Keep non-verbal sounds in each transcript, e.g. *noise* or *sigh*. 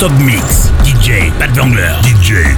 Non-stop mix. DJ Pat Vangler. DJ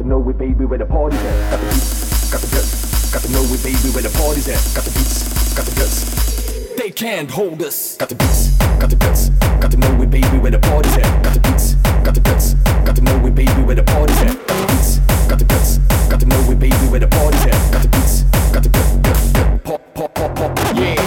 to know it, baby, where the party's at. Got the beats, got the guts. Got to know it, baby, where the party's at. Got the beats, got the guts. They can't hold us. Got the beats, got the guts. Got to know it, baby, where the party's at. Got the beats, got the guts. Got to know it, baby, where the party's at. Got the beats, got the guts. Got to know it, baby, where the party's at. Got the beats, got the guts. Pop, pop, pop, pop. Yeah.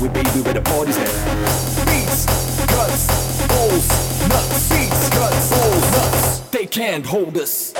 we be, we're the party's at. Beats, cuts, holes, nuts. Beats, cuts, holes, nuts. They can't hold us.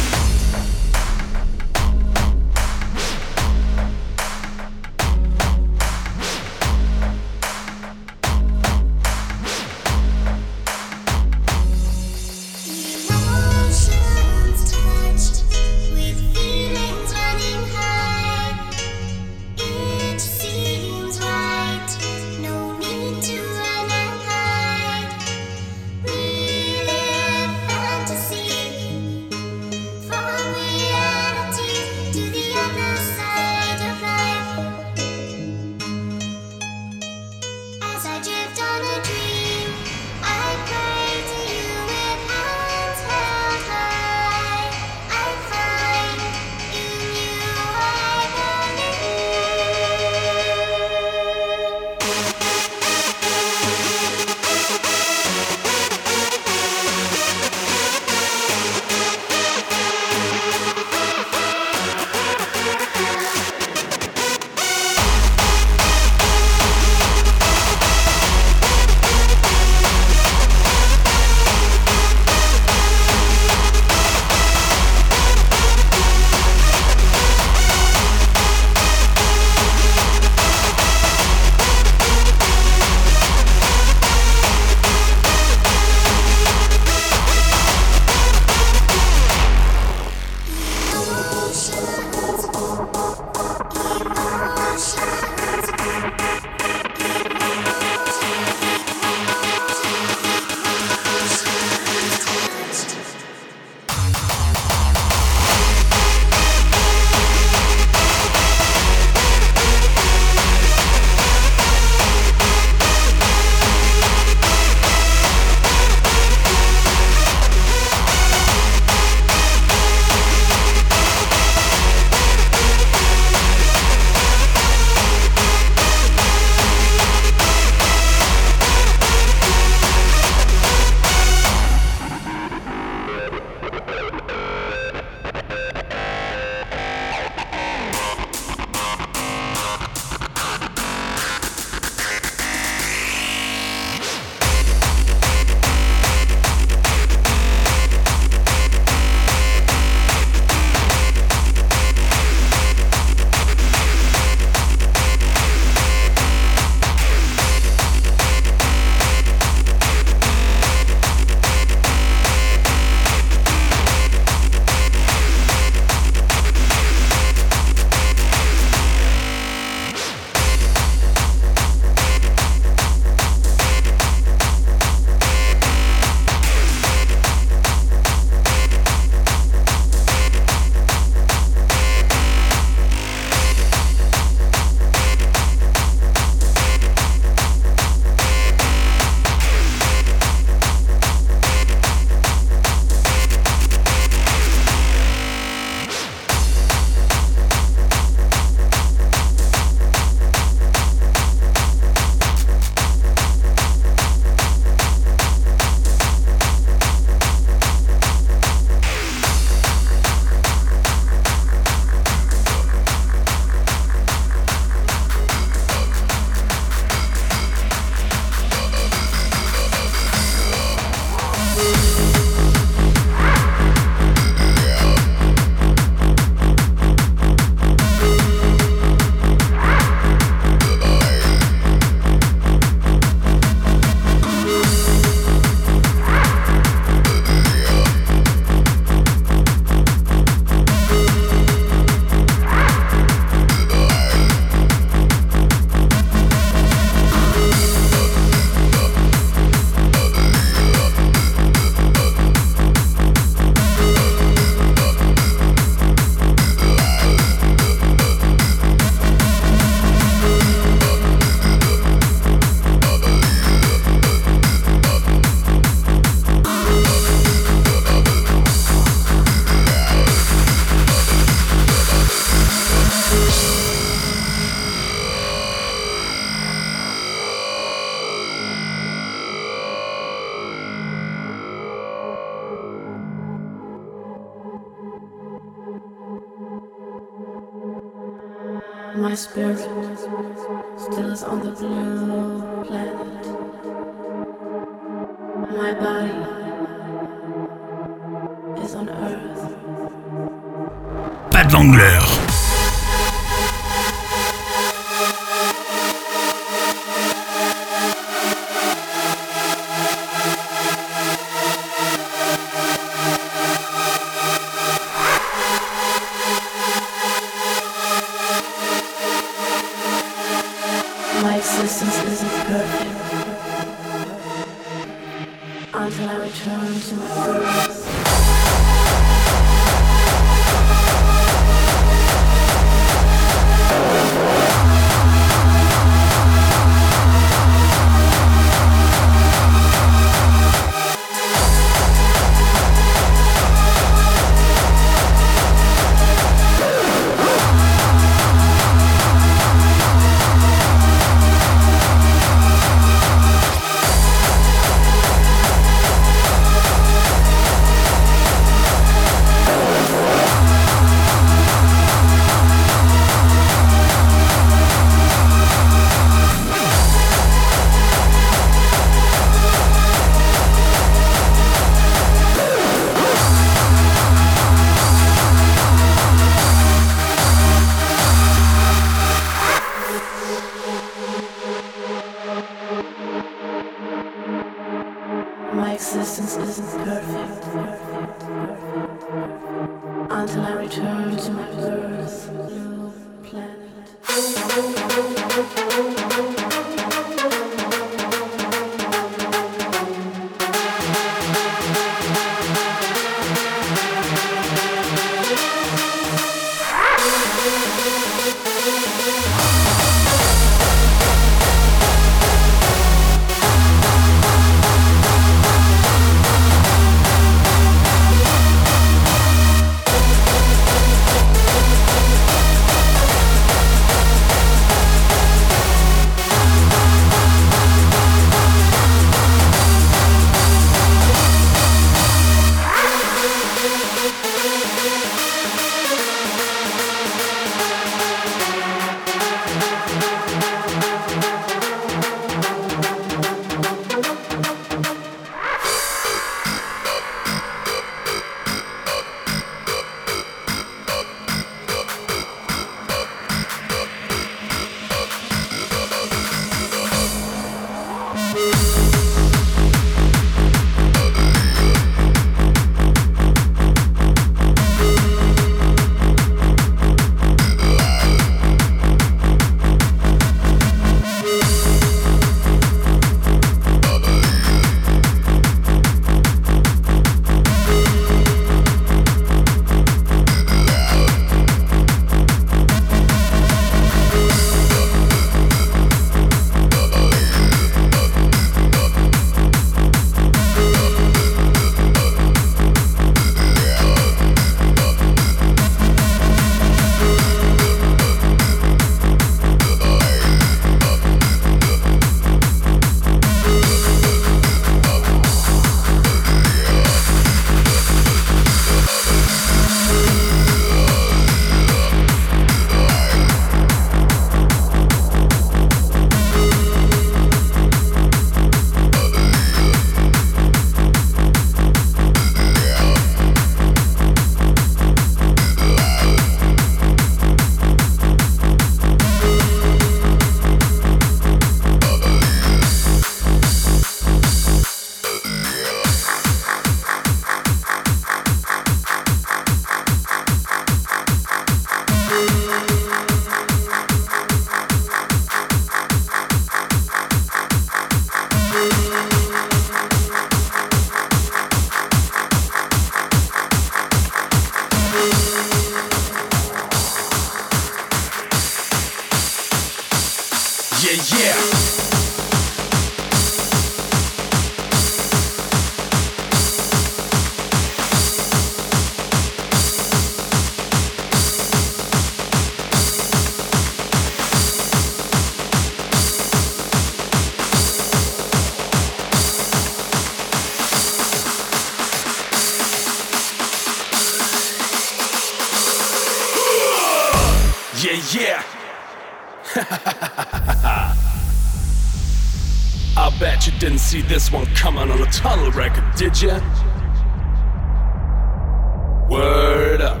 Word up.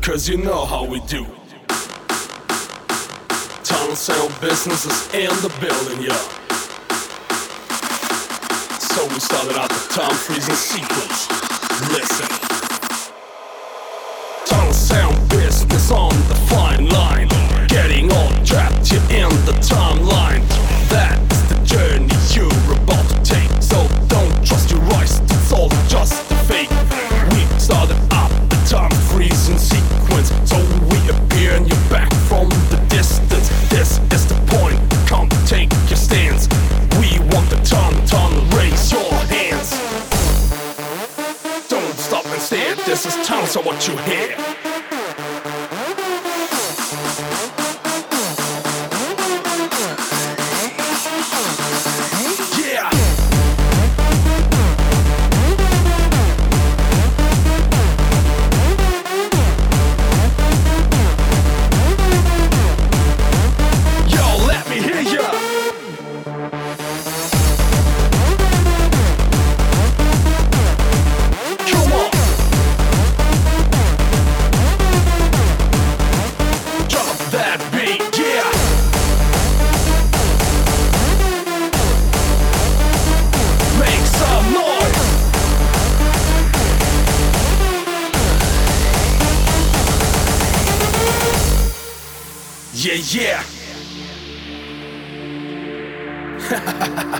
Cause you know how we do. Tunnel sound businesses in the building, yeah. So we started out the time freezing sequence. Listen.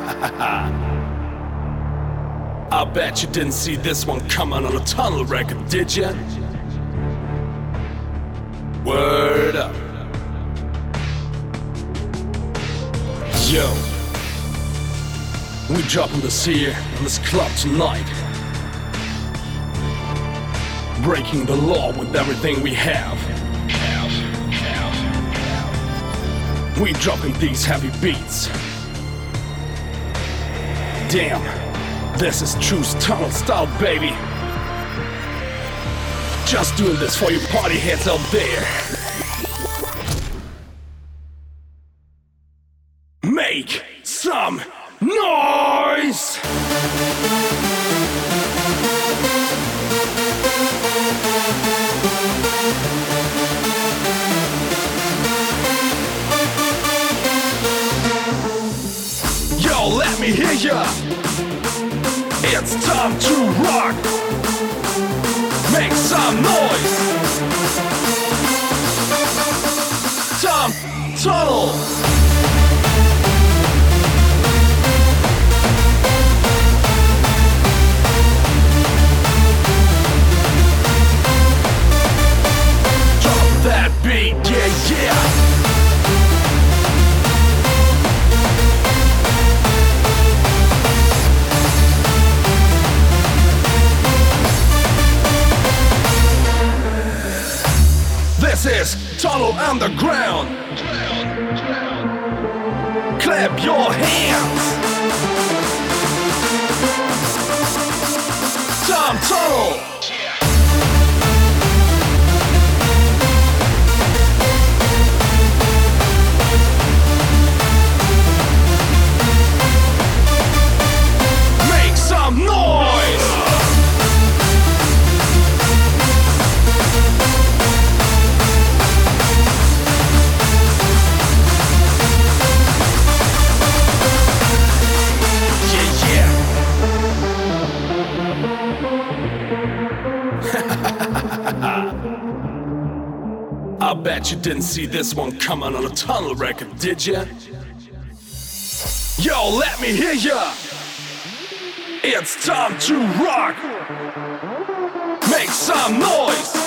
*laughs* I bet you didn't see this one coming on a tunnel record, did ya? Word up. Yo. We dropping this here in this club tonight. Breaking the law with everything we have. We dropping these heavy beats. Damn, this is true tunnel style, baby. Just doing this for you party heads out there. Didn't see this one coming on a tunnel record, did ya? Yo, let me hear ya! It's time to rock! Make some noise!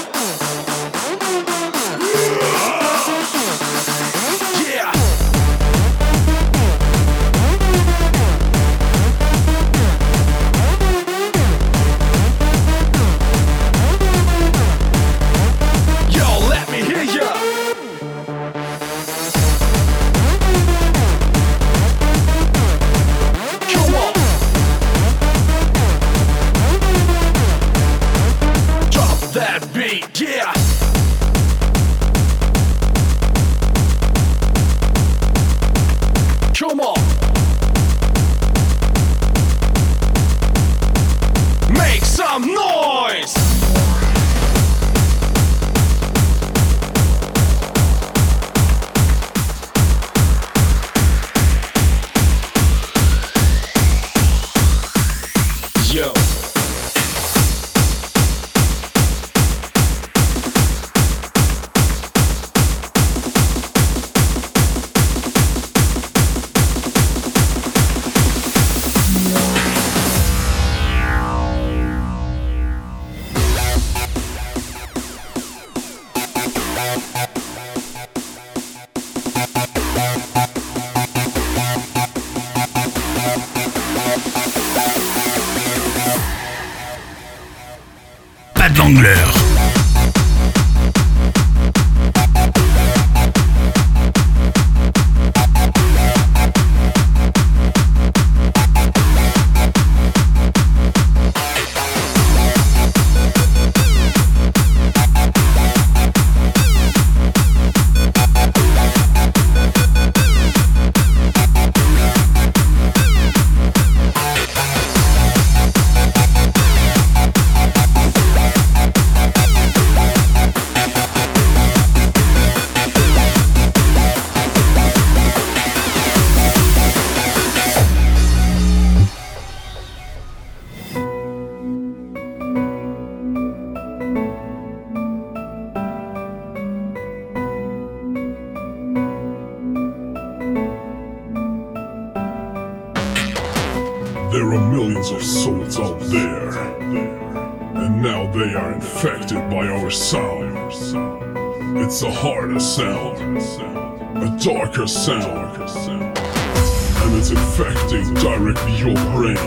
Sound. And it's infecting directly your brain.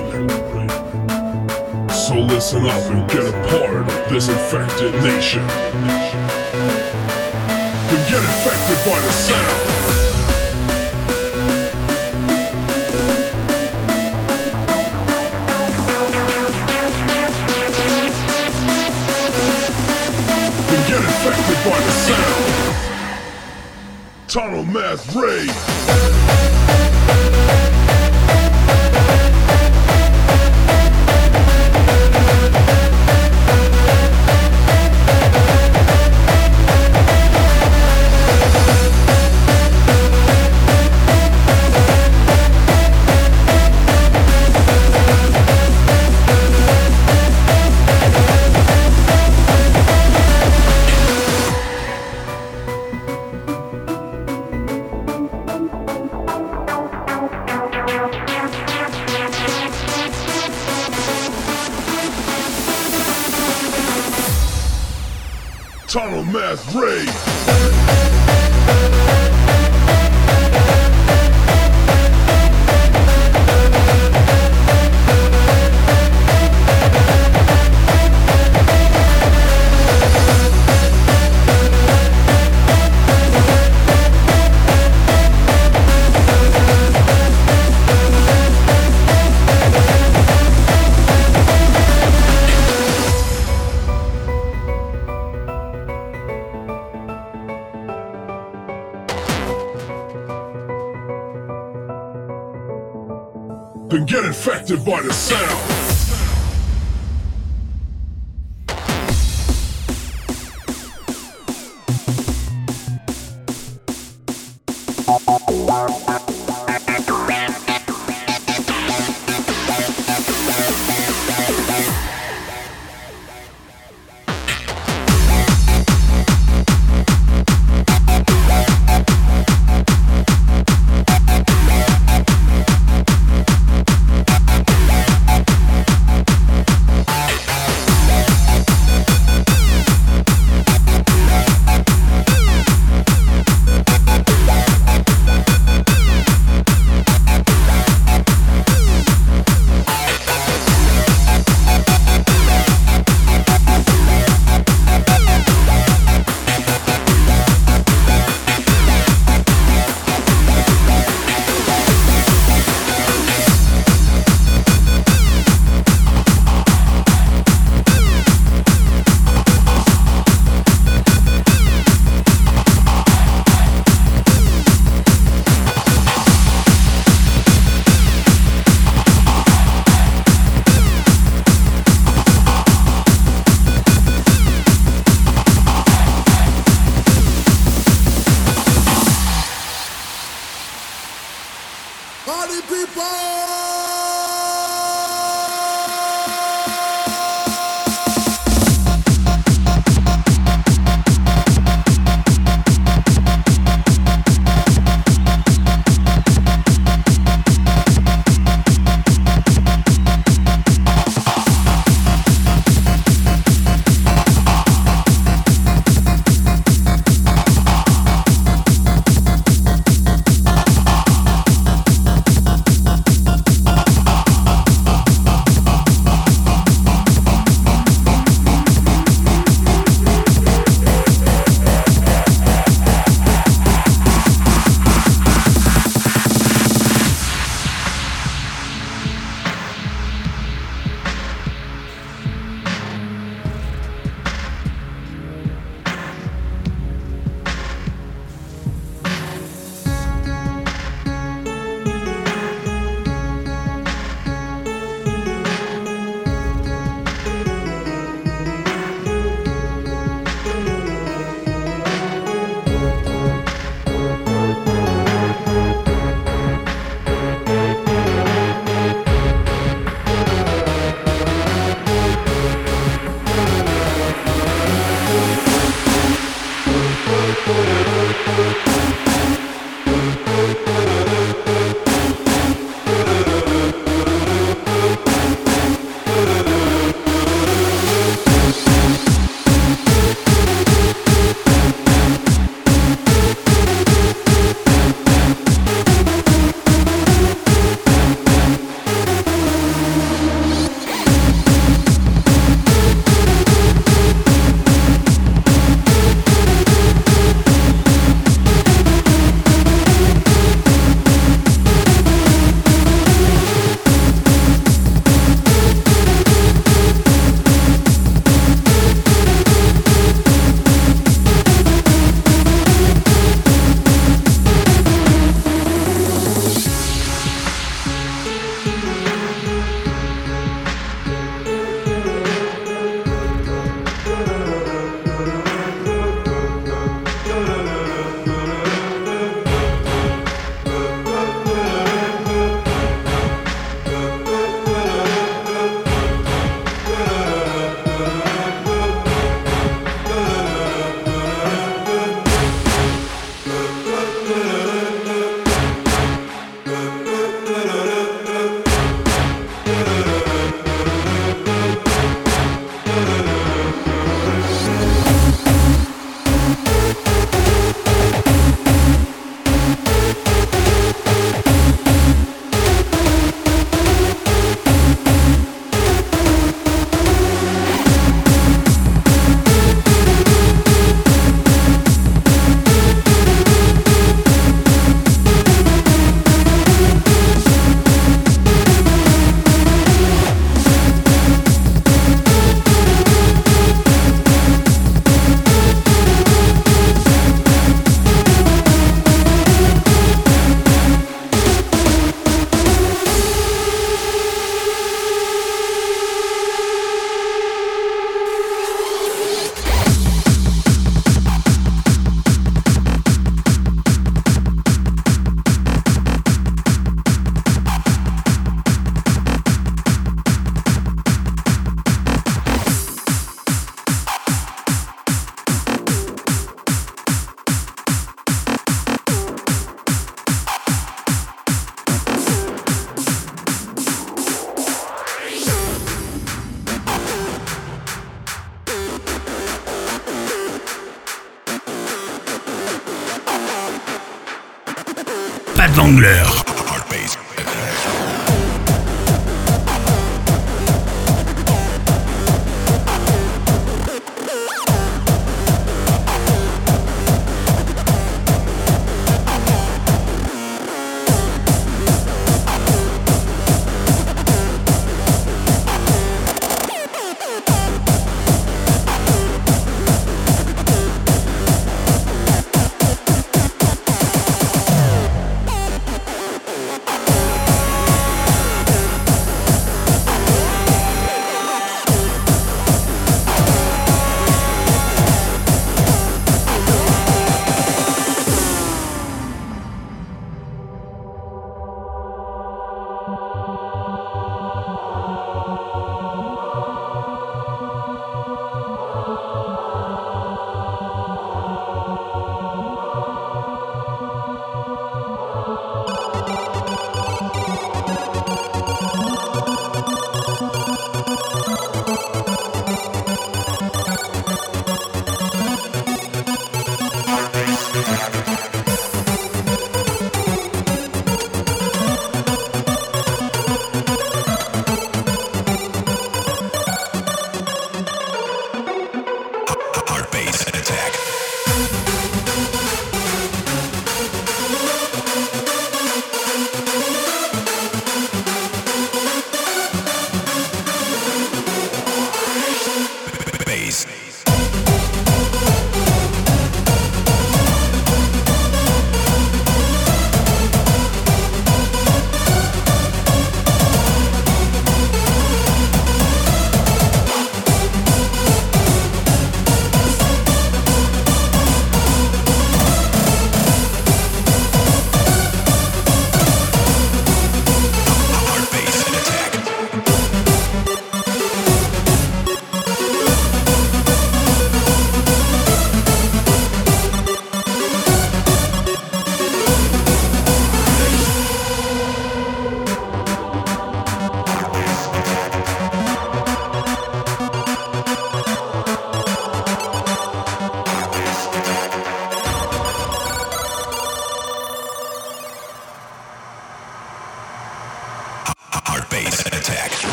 So listen up and get a part of this infected nation. Then get infected by the sound. get infected by the. Tunnel Mass Ray. people!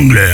Anglais.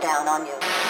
down on you.